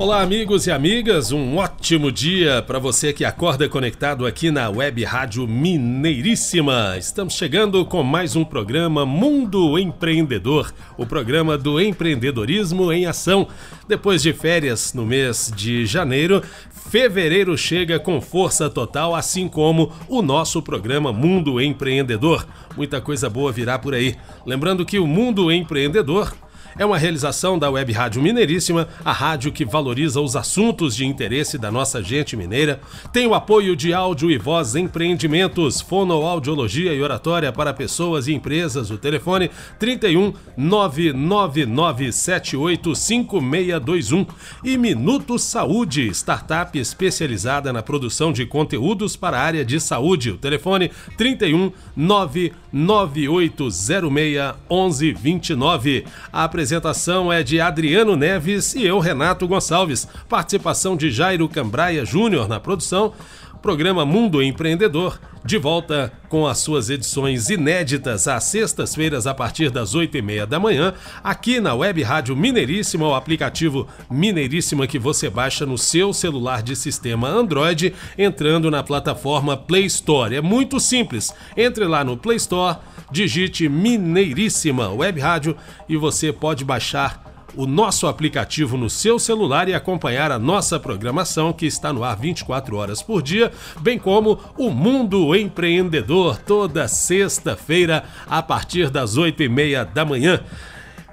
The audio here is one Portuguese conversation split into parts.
Olá, amigos e amigas, um ótimo dia para você que acorda conectado aqui na Web Rádio Mineiríssima. Estamos chegando com mais um programa Mundo Empreendedor, o programa do empreendedorismo em ação. Depois de férias no mês de janeiro, fevereiro chega com força total, assim como o nosso programa Mundo Empreendedor. Muita coisa boa virá por aí. Lembrando que o Mundo Empreendedor é uma realização da Web Rádio Mineiríssima, a rádio que valoriza os assuntos de interesse da nossa gente mineira. Tem o apoio de áudio e voz empreendimentos, fonoaudiologia e oratória para pessoas e empresas. O telefone 31 999785621 e Minuto Saúde, startup especializada na produção de conteúdos para a área de saúde. O telefone 31 99806 1129. A apresentação é de Adriano Neves e eu, Renato Gonçalves. Participação de Jairo Cambraia Júnior na produção. Programa Mundo Empreendedor, de volta com as suas edições inéditas às sextas-feiras a partir das oito e meia da manhã, aqui na Web Rádio Mineiríssima, o aplicativo Mineiríssima que você baixa no seu celular de sistema Android, entrando na plataforma Play Store. É muito simples. Entre lá no Play Store, digite Mineiríssima Web Rádio e você pode baixar o nosso aplicativo no seu celular e acompanhar a nossa programação que está no ar 24 horas por dia, bem como o Mundo Empreendedor toda sexta-feira a partir das 8 e meia da manhã.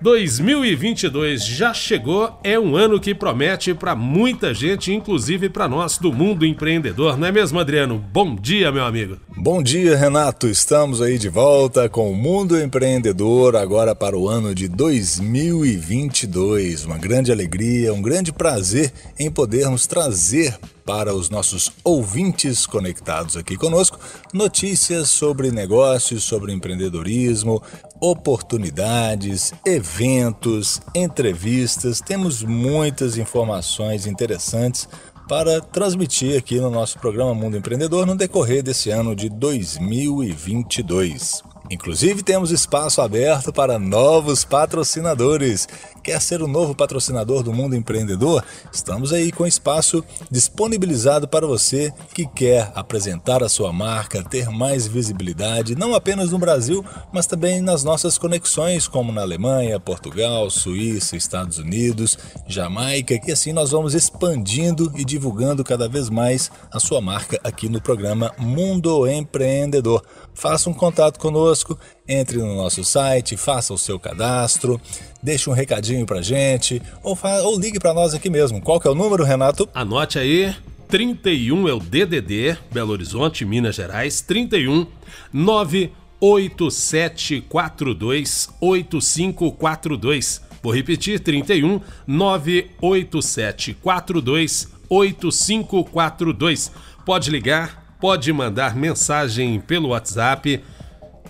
2022 já chegou, é um ano que promete para muita gente, inclusive para nós do mundo empreendedor, não é mesmo, Adriano? Bom dia, meu amigo. Bom dia, Renato. Estamos aí de volta com o Mundo Empreendedor agora para o ano de 2022. Uma grande alegria, um grande prazer em podermos trazer para os nossos ouvintes conectados aqui conosco notícias sobre negócios, sobre empreendedorismo, oportunidades, eventos, entrevistas. Temos muitas informações interessantes para transmitir aqui no nosso programa Mundo Empreendedor no decorrer desse ano de 2022. Inclusive, temos espaço aberto para novos patrocinadores. Quer ser o novo patrocinador do Mundo Empreendedor? Estamos aí com espaço disponibilizado para você que quer apresentar a sua marca, ter mais visibilidade, não apenas no Brasil, mas também nas nossas conexões, como na Alemanha, Portugal, Suíça, Estados Unidos, Jamaica, que assim nós vamos expandindo e divulgando cada vez mais a sua marca aqui no programa Mundo Empreendedor. Faça um contato conosco, entre no nosso site, faça o seu cadastro, deixe um recadinho pra gente ou, ou ligue para nós aqui mesmo. Qual que é o número, Renato? Anote aí. 31 é o DDD, Belo Horizonte, Minas Gerais, 31 98742 8542. Vou repetir, 31 98742 8542. Pode ligar, pode mandar mensagem pelo WhatsApp,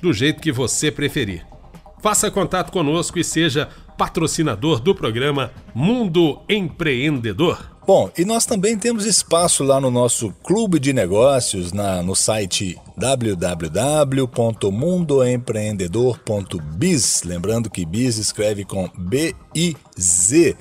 do jeito que você preferir. Faça contato conosco e seja patrocinador do programa Mundo Empreendedor. Bom, e nós também temos espaço lá no nosso clube de negócios, na, no site www.mundoempreendedor.biz. Lembrando que biz escreve com B-I-Z.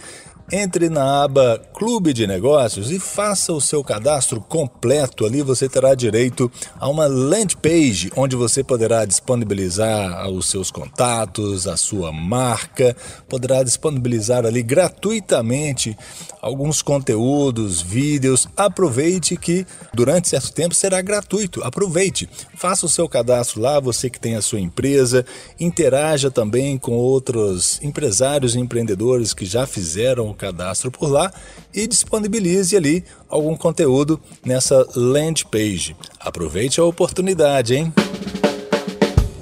Entre na aba Clube de Negócios e faça o seu cadastro completo. Ali você terá direito a uma landing page onde você poderá disponibilizar os seus contatos, a sua marca, poderá disponibilizar ali gratuitamente alguns conteúdos, vídeos. Aproveite que durante certo tempo será gratuito. Aproveite, faça o seu cadastro lá, você que tem a sua empresa, interaja também com outros empresários e empreendedores que já fizeram cadastro por lá e disponibilize ali algum conteúdo nessa landing page. Aproveite a oportunidade, hein?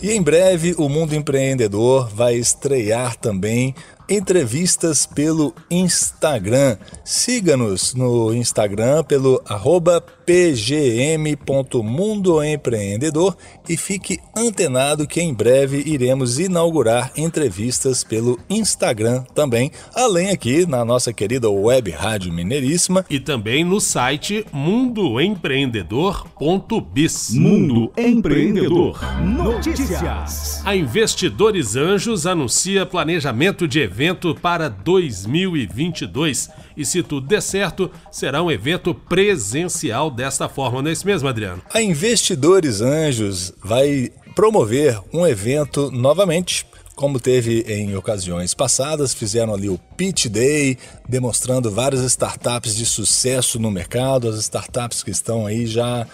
E em breve o Mundo Empreendedor vai estrear também entrevistas pelo Instagram. Siga-nos no Instagram pelo arroba pgm.mundoempreendedor e fique antenado que em breve iremos inaugurar entrevistas pelo Instagram também, além aqui na nossa querida web rádio Mineiríssima e também no site mundoempreendedor.biz. Mundo Empreendedor Notícias. A Investidores Anjos anuncia planejamento de evento para 2022 e se tudo der certo, será um evento presencial desta forma, não é isso mesmo, Adriano? A Investidores Anjos vai promover um evento novamente como teve em ocasiões passadas, fizeram ali o Pitch Day, demonstrando várias startups de sucesso no mercado, as startups que estão aí já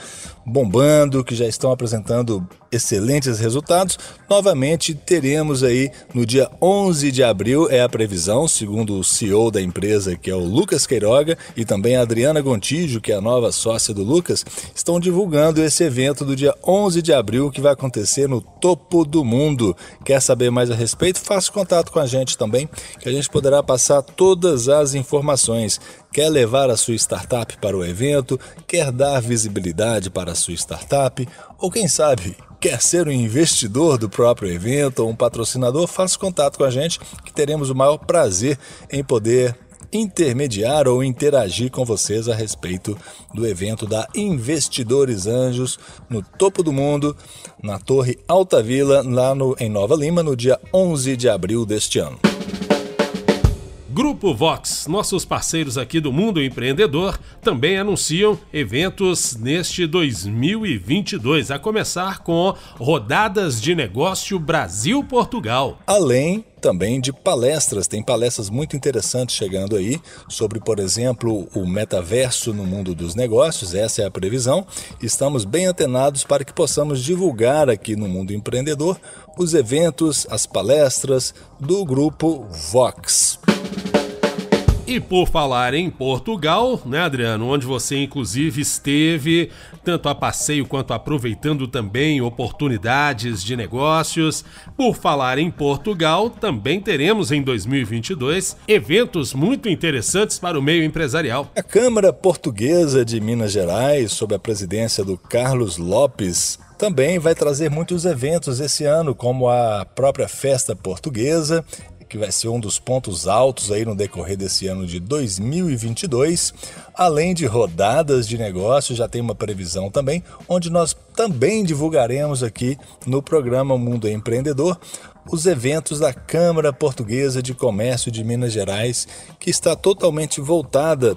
bombando, que já estão apresentando excelentes resultados. Novamente teremos aí no dia 11 de abril é a previsão, segundo o CEO da empresa, que é o Lucas Queiroga, e também a Adriana Gontijo, que é a nova sócia do Lucas, estão divulgando esse evento do dia 11 de abril que vai acontecer no topo do mundo. Quer saber mais a respeito? Faça contato com a gente também, que a gente poderá passar todas as informações. Quer levar a sua startup para o evento? Quer dar visibilidade para a sua startup? Ou quem sabe, quer ser um investidor do próprio evento ou um patrocinador? Faça contato com a gente que teremos o maior prazer em poder intermediar ou interagir com vocês a respeito do evento da Investidores Anjos no topo do mundo, na Torre Alta Vila, lá no, em Nova Lima, no dia 11 de abril deste ano. Grupo Vox, nossos parceiros aqui do Mundo Empreendedor, também anunciam eventos neste 2022, a começar com rodadas de negócio Brasil-Portugal. Além também de palestras. Tem palestras muito interessantes chegando aí sobre, por exemplo, o metaverso no mundo dos negócios. Essa é a previsão. Estamos bem antenados para que possamos divulgar aqui no mundo empreendedor os eventos, as palestras do grupo Vox. E por falar em Portugal, né, Adriano, onde você inclusive esteve, tanto a passeio quanto aproveitando também oportunidades de negócios. Por falar em Portugal, também teremos em 2022 eventos muito interessantes para o meio empresarial. A Câmara Portuguesa de Minas Gerais, sob a presidência do Carlos Lopes, também vai trazer muitos eventos esse ano, como a própria Festa Portuguesa que vai ser um dos pontos altos aí no decorrer desse ano de 2022. Além de rodadas de negócios, já tem uma previsão também, onde nós também divulgaremos aqui no programa Mundo Empreendedor os eventos da Câmara Portuguesa de Comércio de Minas Gerais, que está totalmente voltada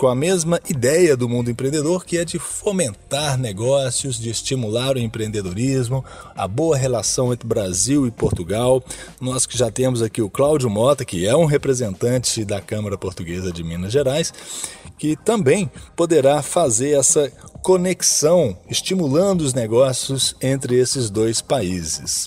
com a mesma ideia do mundo empreendedor, que é de fomentar negócios, de estimular o empreendedorismo, a boa relação entre Brasil e Portugal. Nós que já temos aqui o Cláudio Mota, que é um representante da Câmara Portuguesa de Minas Gerais, que também poderá fazer essa conexão, estimulando os negócios entre esses dois países.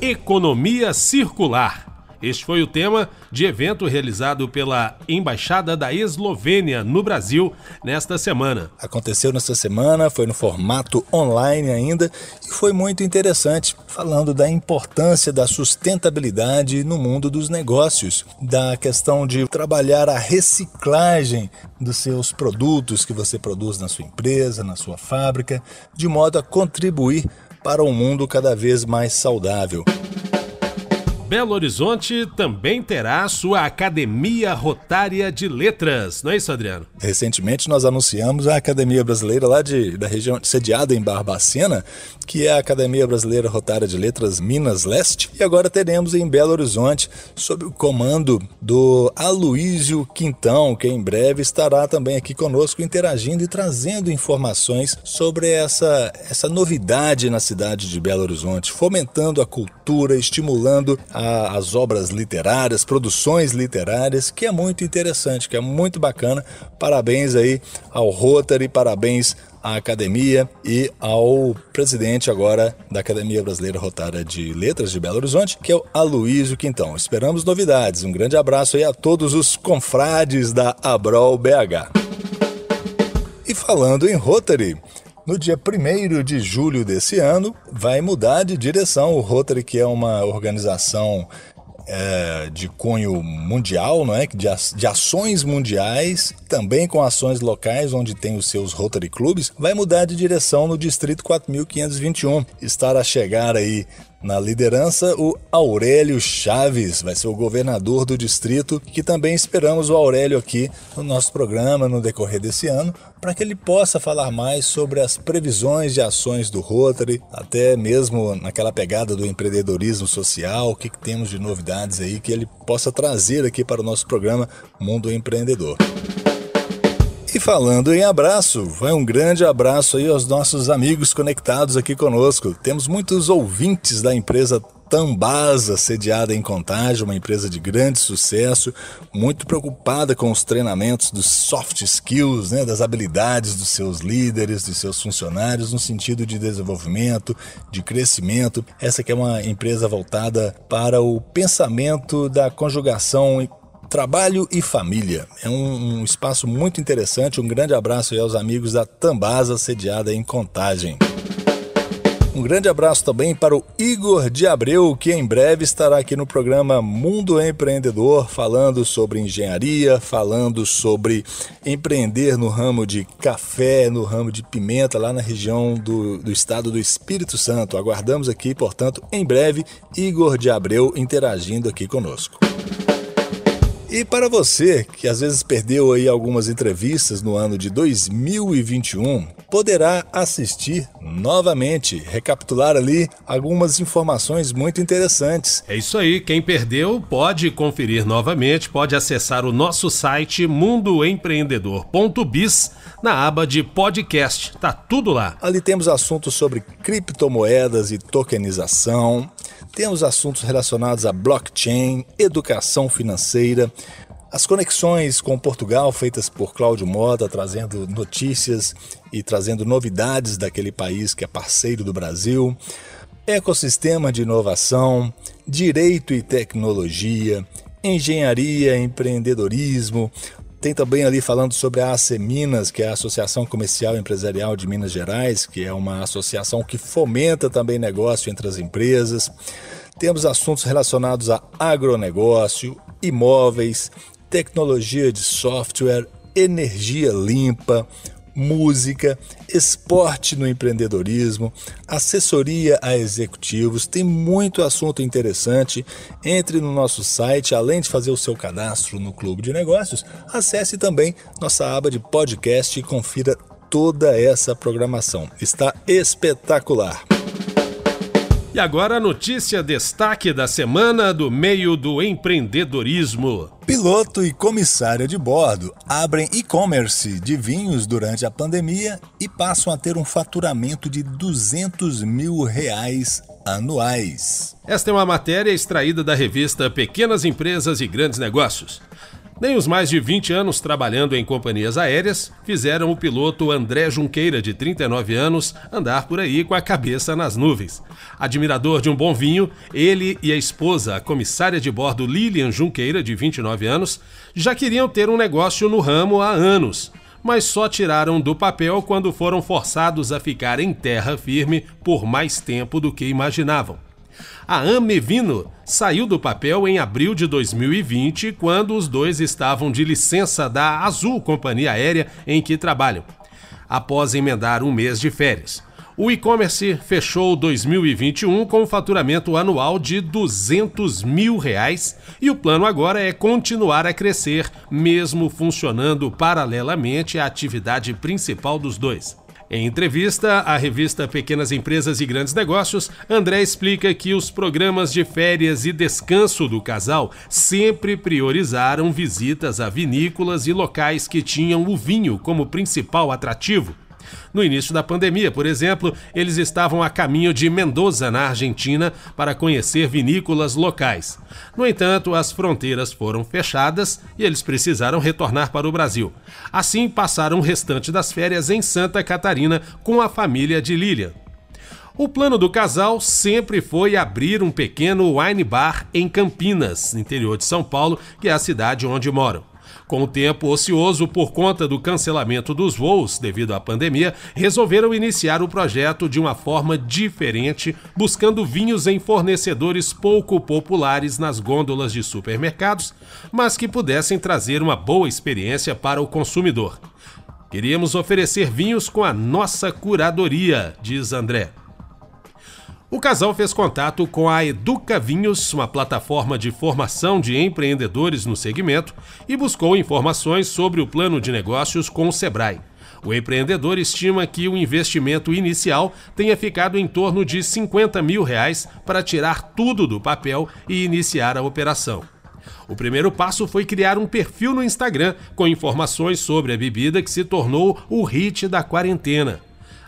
Economia circular. Este foi o tema de evento realizado pela Embaixada da Eslovênia no Brasil nesta semana. Aconteceu nesta semana, foi no formato online ainda e foi muito interessante, falando da importância da sustentabilidade no mundo dos negócios, da questão de trabalhar a reciclagem dos seus produtos que você produz na sua empresa, na sua fábrica, de modo a contribuir para um mundo cada vez mais saudável. Belo Horizonte também terá sua Academia Rotária de Letras, não é isso, Adriano? Recentemente nós anunciamos a Academia Brasileira lá de, da região, sediada em Barbacena, que é a Academia Brasileira Rotária de Letras Minas Leste, e agora teremos em Belo Horizonte, sob o comando do Aloísio Quintão, que em breve estará também aqui conosco interagindo e trazendo informações sobre essa, essa novidade na cidade de Belo Horizonte, fomentando a cultura, estimulando a as obras literárias, produções literárias, que é muito interessante, que é muito bacana. Parabéns aí ao Rotary, parabéns à academia e ao presidente agora da Academia Brasileira Rotária de Letras de Belo Horizonte, que é o Aloysio Quintão. Esperamos novidades. Um grande abraço aí a todos os confrades da Abrol BH. E falando em Rotary, no dia 1 de julho desse ano, vai mudar de direção o Rotary, que é uma organização é, de cunho mundial, não é? de, de ações mundiais, também com ações locais, onde tem os seus Rotary Clubs, vai mudar de direção no Distrito 4521. Estar a chegar aí na liderança, o Aurélio Chaves vai ser o governador do distrito, que também esperamos o Aurélio aqui no nosso programa no decorrer desse ano, para que ele possa falar mais sobre as previsões de ações do Rotary, até mesmo naquela pegada do empreendedorismo social, o que, que temos de novidades aí que ele possa trazer aqui para o nosso programa Mundo Empreendedor. Falando em abraço, vai um grande abraço aí aos nossos amigos conectados aqui conosco. Temos muitos ouvintes da empresa Tambasa, sediada em Contagem, uma empresa de grande sucesso, muito preocupada com os treinamentos dos soft skills, né, das habilidades dos seus líderes, dos seus funcionários, no sentido de desenvolvimento, de crescimento. Essa que é uma empresa voltada para o pensamento da conjugação Trabalho e Família. É um, um, espaço muito interessante. Um grande abraço aos amigos da Tambasa, sediada em Contagem. Um grande abraço também para o Igor de Abreu, que em breve estará aqui no programa Mundo Empreendedor, falando sobre engenharia, falando sobre empreender no ramo de café, no ramo de pimenta, lá na região do, do estado do Espírito Santo. Aguardamos aqui, portanto, em breve, Igor de Abreu interagindo aqui conosco. E para você que às vezes perdeu aí algumas entrevistas no ano de 2021, poderá assistir novamente, recapitular ali algumas informações muito interessantes. É isso aí, quem perdeu pode conferir novamente, pode acessar o nosso site mundoempreendedor.biz na aba de podcast. Tá tudo lá. Ali temos assuntos sobre criptomoedas e tokenização, temos assuntos relacionados a blockchain, educação financeira, as conexões com Portugal feitas por Cláudio Mota, trazendo notícias e trazendo novidades daquele país que é parceiro do Brasil, ecossistema de inovação, direito e tecnologia, engenharia, empreendedorismo, tem também ali falando sobre a AC Minas, que é a Associação Comercial e Empresarial de Minas Gerais, que é uma associação que fomenta também negócio entre as empresas. Temos assuntos relacionados a agronegócio, imóveis, tecnologia de software, energia limpa, música, esporte no empreendedorismo, assessoria a executivos, tem muito assunto interessante. Entre no nosso site, além de fazer o seu cadastro no Clube de Negócios, acesse também nossa aba de podcast e confira toda essa programação. Está espetacular. E agora a notícia destaque da semana do meio do empreendedorismo. Piloto e comissária de bordo abrem e-commerce de vinhos durante a pandemia e passam a ter um faturamento de 200 mil reais anuais. Esta é uma matéria extraída da revista Pequenas Empresas e Grandes Negócios. Nem os mais de 20 anos trabalhando em companhias aéreas fizeram o piloto André Junqueira, de 39 anos, andar por aí com a cabeça nas nuvens. Admirador de um bom vinho, ele e a esposa, a comissária de bordo Lilian Junqueira, de 29 anos, já queriam ter um negócio no ramo há anos, mas só tiraram do papel quando foram forçados a ficar em terra firme por mais tempo do que imaginavam. A Amevino saiu do papel em abril de 2020, quando os dois estavam de licença da Azul, companhia aérea em que trabalham, após emendar um mês de férias. O e-commerce fechou 2021 com um faturamento anual de 200 mil reais e o plano agora é continuar a crescer, mesmo funcionando paralelamente à atividade principal dos dois. Em entrevista à revista Pequenas Empresas e Grandes Negócios, André explica que os programas de férias e descanso do casal sempre priorizaram visitas a vinícolas e locais que tinham o vinho como principal atrativo. No início da pandemia, por exemplo, eles estavam a caminho de Mendoza, na Argentina, para conhecer vinícolas locais. No entanto, as fronteiras foram fechadas e eles precisaram retornar para o Brasil. Assim, passaram o restante das férias em Santa Catarina com a família de Lilian. O plano do casal sempre foi abrir um pequeno wine bar em Campinas, interior de São Paulo, que é a cidade onde moram. Com o tempo ocioso por conta do cancelamento dos voos devido à pandemia, resolveram iniciar o projeto de uma forma diferente, buscando vinhos em fornecedores pouco populares nas gôndolas de supermercados, mas que pudessem trazer uma boa experiência para o consumidor. Queríamos oferecer vinhos com a nossa curadoria, diz André. O casal fez contato com a Educa Vinhos, uma plataforma de formação de empreendedores no segmento, e buscou informações sobre o plano de negócios com o Sebrae. O empreendedor estima que o investimento inicial tenha ficado em torno de 50 mil reais para tirar tudo do papel e iniciar a operação. O primeiro passo foi criar um perfil no Instagram com informações sobre a bebida que se tornou o hit da quarentena.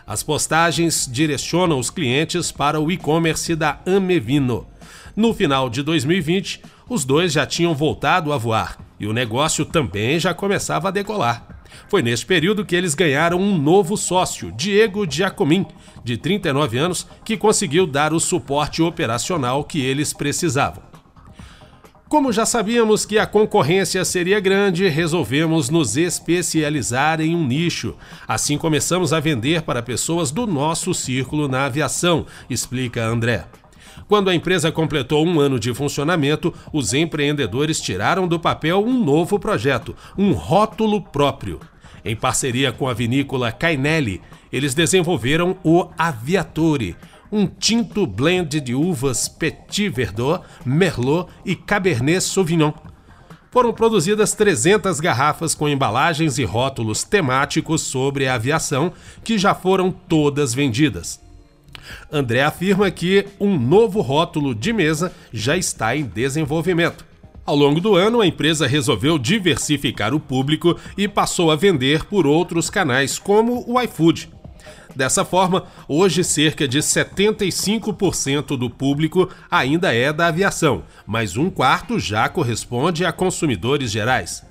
As postagens direcionam os clientes para o e-commerce da Amevino. No final de 2020, os dois já tinham voltado a voar e o negócio também já começava a decolar. Foi neste período que eles ganharam um novo sócio, Diego Giacomin, de 39 anos, que conseguiu dar o suporte operacional que eles precisavam. Como já sabíamos que a concorrência seria grande, resolvemos nos especializar em um nicho. Assim começamos a vender para pessoas do nosso círculo na aviação, explica André. Quando a empresa completou um ano de funcionamento, os empreendedores tiraram do papel um novo projeto, um rótulo próprio. Em parceria com a vinícola Cainelli, eles desenvolveram o Aviatore, um tinto blend de uvas Petit Verdot, Merlot e Cabernet Sauvignon. Foram produzidas 300 garrafas com embalagens e rótulos temáticos sobre a aviação, que já foram todas vendidas. André afirma que um novo rótulo de mesa já está em desenvolvimento. Ao longo do ano, a empresa resolveu diversificar o público e passou a vender por outros canais, como o iFood. Dessa forma, hoje cerca de 75% do público ainda é da aviação, mas um quarto já corresponde a consumidores gerais.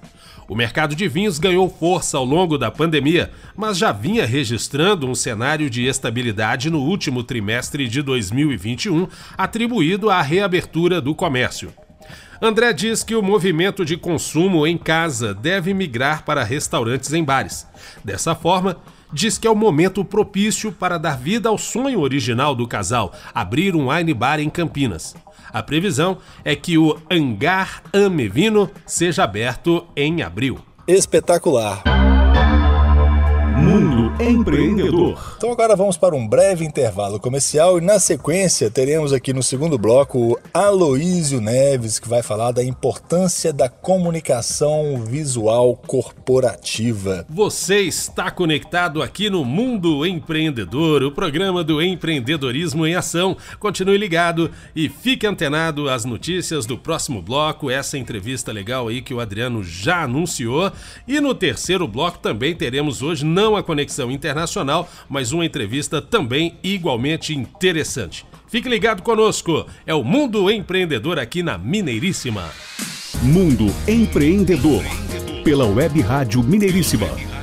O mercado de vinhos ganhou força ao longo da pandemia, mas já vinha registrando um cenário de estabilidade no último trimestre de 2021, atribuído à reabertura do comércio. André diz que o movimento de consumo em casa deve migrar para restaurantes em bares. Dessa forma, diz que é o momento propício para dar vida ao sonho original do casal, abrir um wine bar em Campinas. A previsão é que o Hangar Amevino seja aberto em abril. Espetacular! Mundo Empreendedor. Então agora vamos para um breve intervalo comercial e na sequência teremos aqui no segundo bloco o Aloísio Neves que vai falar da importância da comunicação visual corporativa. Você está conectado aqui no Mundo Empreendedor, o programa do empreendedorismo em ação. Continue ligado e fique antenado às notícias do próximo bloco, essa entrevista legal aí que o Adriano já anunciou. E no terceiro bloco também teremos hoje não a conexão internacional, mas uma entrevista também igualmente interessante. Fique ligado conosco, é o Mundo Empreendedor aqui na Mineiríssima. Mundo Empreendedor, pela Web Rádio Mineiríssima